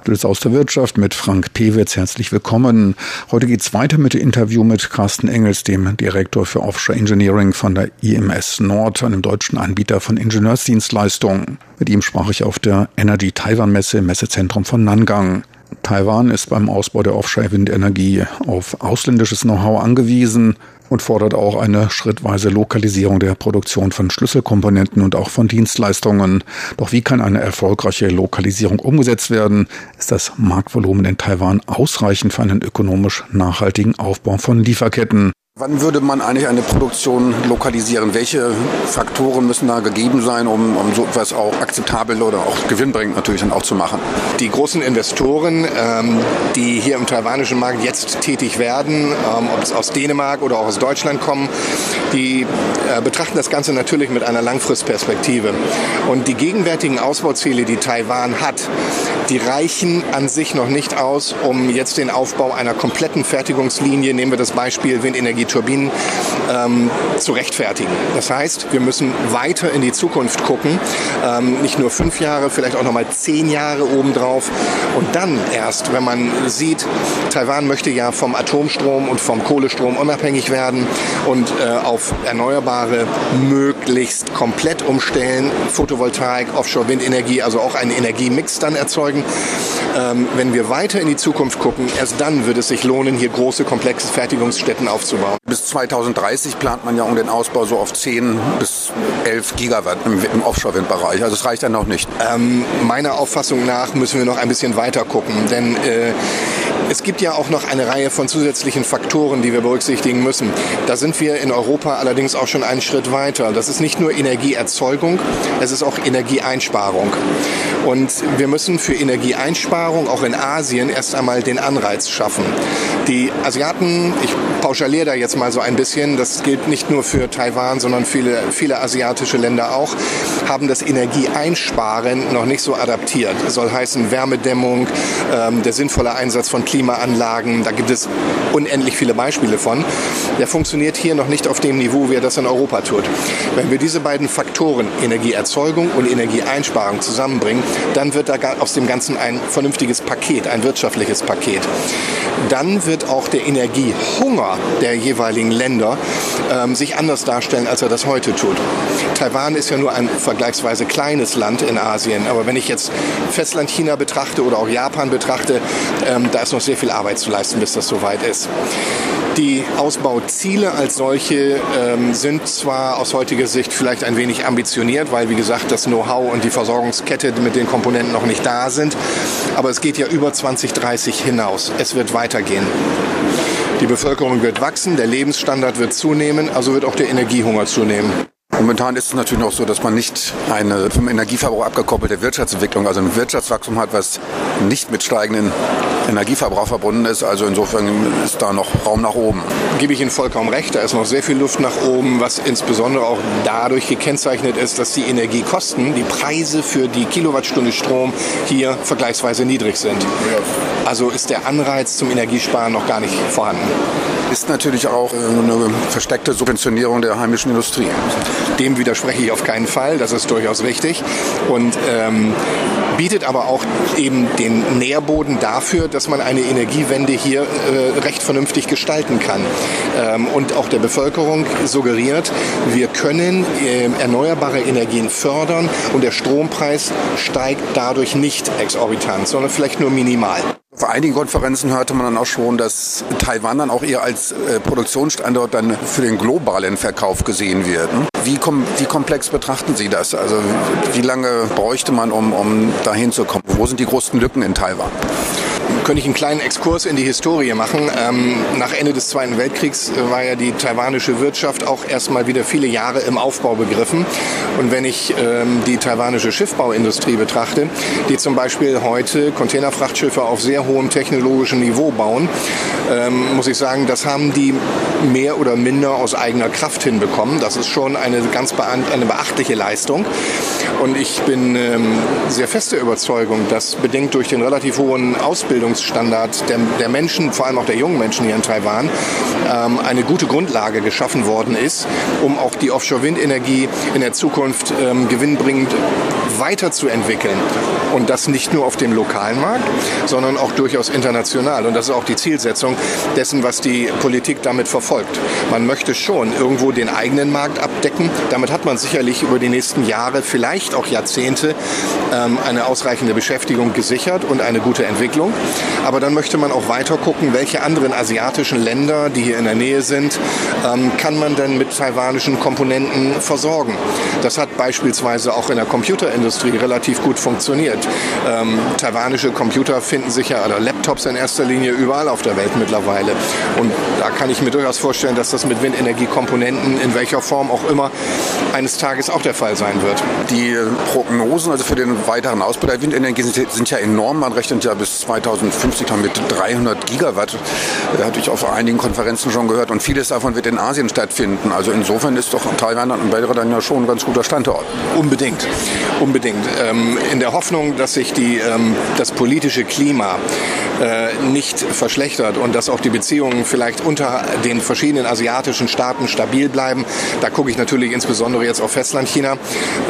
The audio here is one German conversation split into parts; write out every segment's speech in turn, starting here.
Aktuelles aus der Wirtschaft mit Frank Pewitz. Herzlich willkommen. Heute geht es weiter mit dem Interview mit Carsten Engels, dem Direktor für Offshore Engineering von der IMS Nord, einem deutschen Anbieter von Ingenieursdienstleistungen. Mit ihm sprach ich auf der Energy Taiwan Messe im Messezentrum von Nangang. Taiwan ist beim Ausbau der Offshore-Windenergie auf ausländisches Know-how angewiesen und fordert auch eine schrittweise Lokalisierung der Produktion von Schlüsselkomponenten und auch von Dienstleistungen. Doch wie kann eine erfolgreiche Lokalisierung umgesetzt werden? Ist das Marktvolumen in Taiwan ausreichend für einen ökonomisch nachhaltigen Aufbau von Lieferketten? Wann würde man eigentlich eine Produktion lokalisieren? Welche Faktoren müssen da gegeben sein, um, um so etwas auch akzeptabel oder auch gewinnbringend natürlich dann auch zu machen? Die großen Investoren, ähm, die hier im taiwanischen Markt jetzt tätig werden, ähm, ob es aus Dänemark oder auch aus Deutschland kommen, die äh, betrachten das Ganze natürlich mit einer Langfristperspektive. Und die gegenwärtigen Ausbauziele, die Taiwan hat, die reichen an sich noch nicht aus, um jetzt den Aufbau einer kompletten Fertigungslinie, nehmen wir das Beispiel Windenergie Turbinen ähm, zu rechtfertigen. Das heißt, wir müssen weiter in die Zukunft gucken, ähm, nicht nur fünf Jahre, vielleicht auch noch mal zehn Jahre obendrauf. Und dann erst, wenn man sieht, Taiwan möchte ja vom Atomstrom und vom Kohlestrom unabhängig werden und äh, auf erneuerbare möglichst komplett umstellen, Photovoltaik, Offshore-Windenergie, also auch einen Energiemix dann erzeugen. Ähm, wenn wir weiter in die Zukunft gucken, erst dann wird es sich lohnen, hier große, komplexe Fertigungsstätten aufzubauen. Bis 2030 plant man ja um den Ausbau so auf 10 bis 11 Gigawatt im, im Offshore-Windbereich. Also es reicht dann noch nicht. Ähm, meiner Auffassung nach müssen wir noch ein bisschen weiter gucken, denn äh, es gibt ja auch noch eine Reihe von zusätzlichen Faktoren, die wir berücksichtigen müssen. Da sind wir in Europa allerdings auch schon einen Schritt weiter. Das ist nicht nur Energieerzeugung, es ist auch Energieeinsparung. Und wir müssen für Energieeinsparung auch in Asien erst einmal den Anreiz schaffen. Die Asiaten, ich pauschaliere da jetzt mal so ein bisschen, das gilt nicht nur für Taiwan, sondern viele, viele asiatische Länder auch, haben das Energieeinsparen noch nicht so adaptiert. Das soll heißen Wärmedämmung, ähm, der sinnvolle Einsatz von Klima Klimaanlagen, da gibt es unendlich viele Beispiele von. Der funktioniert hier noch nicht auf dem Niveau, wie er das in Europa tut. Wenn wir diese beiden Faktoren, Energieerzeugung und Energieeinsparung, zusammenbringen, dann wird da aus dem Ganzen ein vernünftiges Paket, ein wirtschaftliches Paket. Dann wird auch der Energiehunger der jeweiligen Länder ähm, sich anders darstellen, als er das heute tut. Taiwan ist ja nur ein vergleichsweise kleines Land in Asien, aber wenn ich jetzt Festland China betrachte oder auch Japan betrachte, ähm, da ist noch sehr viel Arbeit zu leisten, bis das soweit ist. Die Ausbauziele als solche ähm, sind zwar aus heutiger Sicht vielleicht ein wenig ambitioniert, weil wie gesagt das Know-how und die Versorgungskette mit den Komponenten noch nicht da sind, aber es geht ja über 2030 hinaus. Es wird weitergehen. Die Bevölkerung wird wachsen, der Lebensstandard wird zunehmen, also wird auch der Energiehunger zunehmen. Momentan ist es natürlich noch so, dass man nicht eine vom Energieverbrauch abgekoppelte Wirtschaftsentwicklung, also ein Wirtschaftswachstum hat, was nicht mit steigenden Energieverbrauch verbunden ist. Also insofern ist da noch Raum nach oben. Gebe ich Ihnen vollkommen recht. Da ist noch sehr viel Luft nach oben, was insbesondere auch dadurch gekennzeichnet ist, dass die Energiekosten, die Preise für die Kilowattstunde Strom hier vergleichsweise niedrig sind. Also ist der Anreiz zum Energiesparen noch gar nicht vorhanden ist natürlich auch äh, eine versteckte Subventionierung der heimischen Industrie. Dem widerspreche ich auf keinen Fall, das ist durchaus richtig. Und ähm, bietet aber auch eben den Nährboden dafür, dass man eine Energiewende hier äh, recht vernünftig gestalten kann. Ähm, und auch der Bevölkerung suggeriert, wir können äh, erneuerbare Energien fördern und der Strompreis steigt dadurch nicht exorbitant, sondern vielleicht nur minimal. Auf einigen Konferenzen hörte man dann auch schon, dass Taiwan dann auch eher als äh, Produktionsstandort dann für den globalen Verkauf gesehen wird. Ne? Wie, kom wie komplex betrachten Sie das? Also wie lange bräuchte man, um, um dahin zu kommen? Wo sind die größten Lücken in Taiwan? Könnte ich einen kleinen Exkurs in die Historie machen. Ähm, nach Ende des Zweiten Weltkriegs äh, war ja die taiwanische Wirtschaft auch erstmal wieder viele Jahre im Aufbau begriffen. Und wenn ich ähm, die taiwanische Schiffbauindustrie betrachte, die zum Beispiel heute Containerfrachtschiffe auf sehr hohem technologischen Niveau bauen, ähm, muss ich sagen, das haben die mehr oder minder aus eigener Kraft hinbekommen. Das ist schon eine ganz eine beachtliche Leistung. Und ich bin ähm, sehr feste Überzeugung, dass bedingt durch den relativ hohen Ausbildungs Lebensstandard der, der Menschen, vor allem auch der jungen Menschen hier in Taiwan, ähm, eine gute Grundlage geschaffen worden ist, um auch die Offshore-Windenergie in der Zukunft ähm, gewinnbringend weiterzuentwickeln. Und das nicht nur auf dem lokalen Markt, sondern auch durchaus international. Und das ist auch die Zielsetzung dessen, was die Politik damit verfolgt. Man möchte schon irgendwo den eigenen Markt abdecken. Damit hat man sicherlich über die nächsten Jahre, vielleicht auch Jahrzehnte, ähm, eine ausreichende Beschäftigung gesichert und eine gute Entwicklung. Aber dann möchte man auch weiter gucken, welche anderen asiatischen Länder, die hier in der Nähe sind, ähm, kann man denn mit taiwanischen Komponenten versorgen. Das hat beispielsweise auch in der Computerindustrie relativ gut funktioniert. Ähm, taiwanische Computer finden sich ja, oder Laptops in erster Linie, überall auf der Welt mittlerweile. Und da kann ich mir durchaus vorstellen, dass das mit Windenergiekomponenten in welcher Form auch immer eines Tages auch der Fall sein wird. Die Prognosen also für den weiteren Ausbau der Windenergie sind, sind ja enorm. Man rechnet ja bis 2050 mit 300 Gigawatt. Da hatte ich auf einigen Konferenzen schon gehört. Und vieles davon wird in Asien stattfinden. Also insofern ist doch Taiwan und Belgrad dann ja schon ein ganz guter Standort. Unbedingt, unbedingt. Ähm, in der Hoffnung, dass sich die, ähm, das politische Klima nicht verschlechtert und dass auch die Beziehungen vielleicht unter den verschiedenen asiatischen Staaten stabil bleiben. Da gucke ich natürlich insbesondere jetzt auf Festlandchina,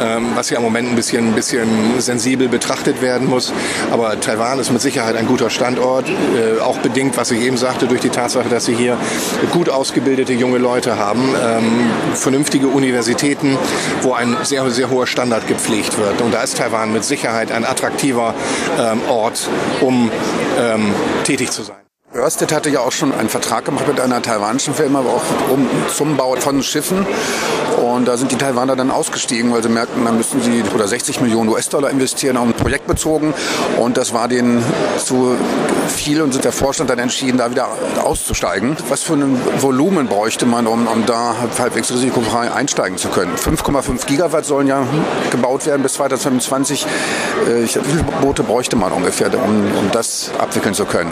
ähm, was ja im Moment ein bisschen, ein bisschen sensibel betrachtet werden muss. Aber Taiwan ist mit Sicherheit ein guter Standort, äh, auch bedingt, was ich eben sagte, durch die Tatsache, dass sie hier gut ausgebildete junge Leute haben, ähm, vernünftige Universitäten, wo ein sehr, sehr hoher Standard gepflegt wird. Und da ist Taiwan mit Sicherheit ein attraktiver ähm, Ort, um tätig zu sein. Ørsted hatte ja auch schon einen Vertrag gemacht mit einer taiwanischen Firma, aber auch um, zum Bau von Schiffen. Und da sind die Taiwaner dann ausgestiegen, weil sie merkten, da müssen sie oder 60 Millionen US-Dollar investieren, auch projektbezogen. Und das war denen zu viel und sind der Vorstand dann entschieden, da wieder auszusteigen. Was für ein Volumen bräuchte man, um, um da halbwegs risikofrei einsteigen zu können? 5,5 Gigawatt sollen ja gebaut werden bis 2025. Äh, wie viele Boote bräuchte man ungefähr, um, um das abwickeln zu können?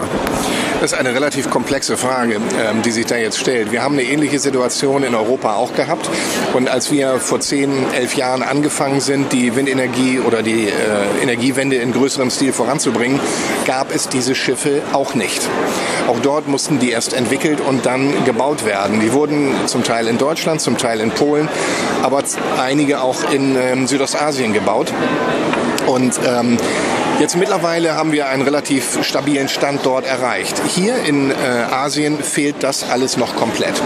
Das ist eine relativ komplexe Frage, ähm, die sich da jetzt stellt. Wir haben eine ähnliche Situation in Europa auch gehabt. Und als wir vor zehn, elf Jahren angefangen sind, die Windenergie oder die äh, Energiewende in größerem Stil voranzubringen, gab es diese Schiffe auch nicht. Auch dort mussten die erst entwickelt und dann gebaut werden. Die wurden zum Teil in Deutschland, zum Teil in Polen, aber einige auch in ähm, Südostasien gebaut. Und ähm, Jetzt mittlerweile haben wir einen relativ stabilen Stand dort erreicht. Hier in äh, Asien fehlt das alles noch komplett.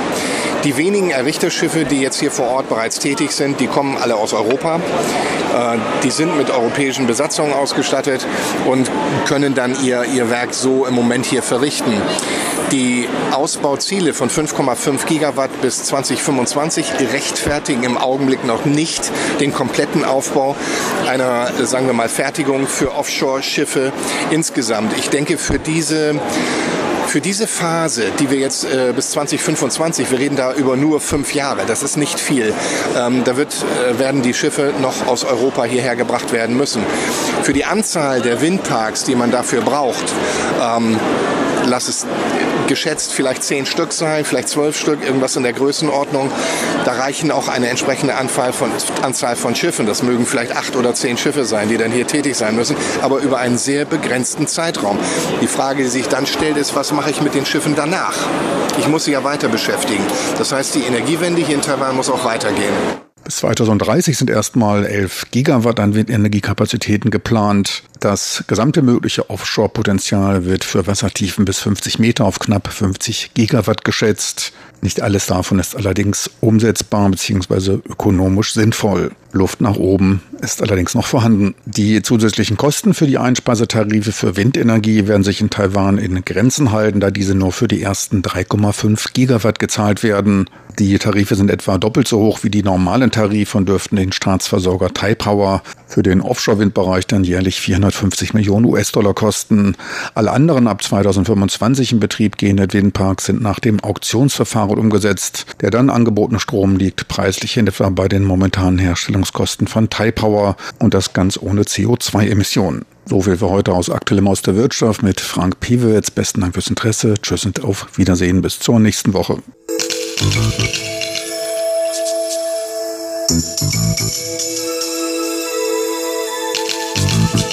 Die wenigen Errichterschiffe, die jetzt hier vor Ort bereits tätig sind, die kommen alle aus Europa. Äh, die sind mit europäischen Besatzungen ausgestattet und können dann ihr, ihr Werk so im Moment hier verrichten. Die Ausbauziele von 5,5 Gigawatt bis 2025 rechtfertigen im Augenblick noch nicht den kompletten Aufbau einer, sagen wir mal, Fertigung für Offshore-Schiffe insgesamt. Ich denke, für diese für diese Phase, die wir jetzt äh, bis 2025, wir reden da über nur fünf Jahre, das ist nicht viel, ähm, da wird, äh, werden die Schiffe noch aus Europa hierher gebracht werden müssen. Für die Anzahl der Windparks, die man dafür braucht, ähm, lass es geschätzt vielleicht zehn Stück sein, vielleicht zwölf Stück, irgendwas in der Größenordnung. Da reichen auch eine entsprechende Anzahl von, Anzahl von Schiffen. Das mögen vielleicht acht oder zehn Schiffe sein, die dann hier tätig sein müssen, aber über einen sehr begrenzten Zeitraum. Die Frage, die sich dann stellt, ist, was mache ich mit den Schiffen danach? Ich muss sie ja weiter beschäftigen. Das heißt, die Energiewende hier in Taiwan muss auch weitergehen. Bis 2030 sind erstmal 11 Gigawatt an Windenergiekapazitäten geplant. Das gesamte mögliche Offshore-Potenzial wird für Wassertiefen bis 50 Meter auf knapp 50 Gigawatt geschätzt. Nicht alles davon ist allerdings umsetzbar bzw. ökonomisch sinnvoll. Luft nach oben ist allerdings noch vorhanden. Die zusätzlichen Kosten für die Einspeisetarife für Windenergie werden sich in Taiwan in Grenzen halten, da diese nur für die ersten 3,5 Gigawatt gezahlt werden. Die Tarife sind etwa doppelt so hoch wie die normalen Tarife und dürften den Staatsversorger Taipower für den Offshore-Windbereich dann jährlich 450 Millionen US-Dollar kosten. Alle anderen ab 2025 in Betrieb gehenden Windparks sind nach dem Auktionsverfahren umgesetzt. Der dann angebotene Strom liegt preislich in etwa bei den momentanen Herstellungskosten von Taipower und das ganz ohne CO2-Emissionen. So viel für heute aus Aktuellem aus der Wirtschaft mit Frank Piewitz. Besten Dank fürs Interesse. Tschüss und auf Wiedersehen bis zur nächsten Woche. Thank.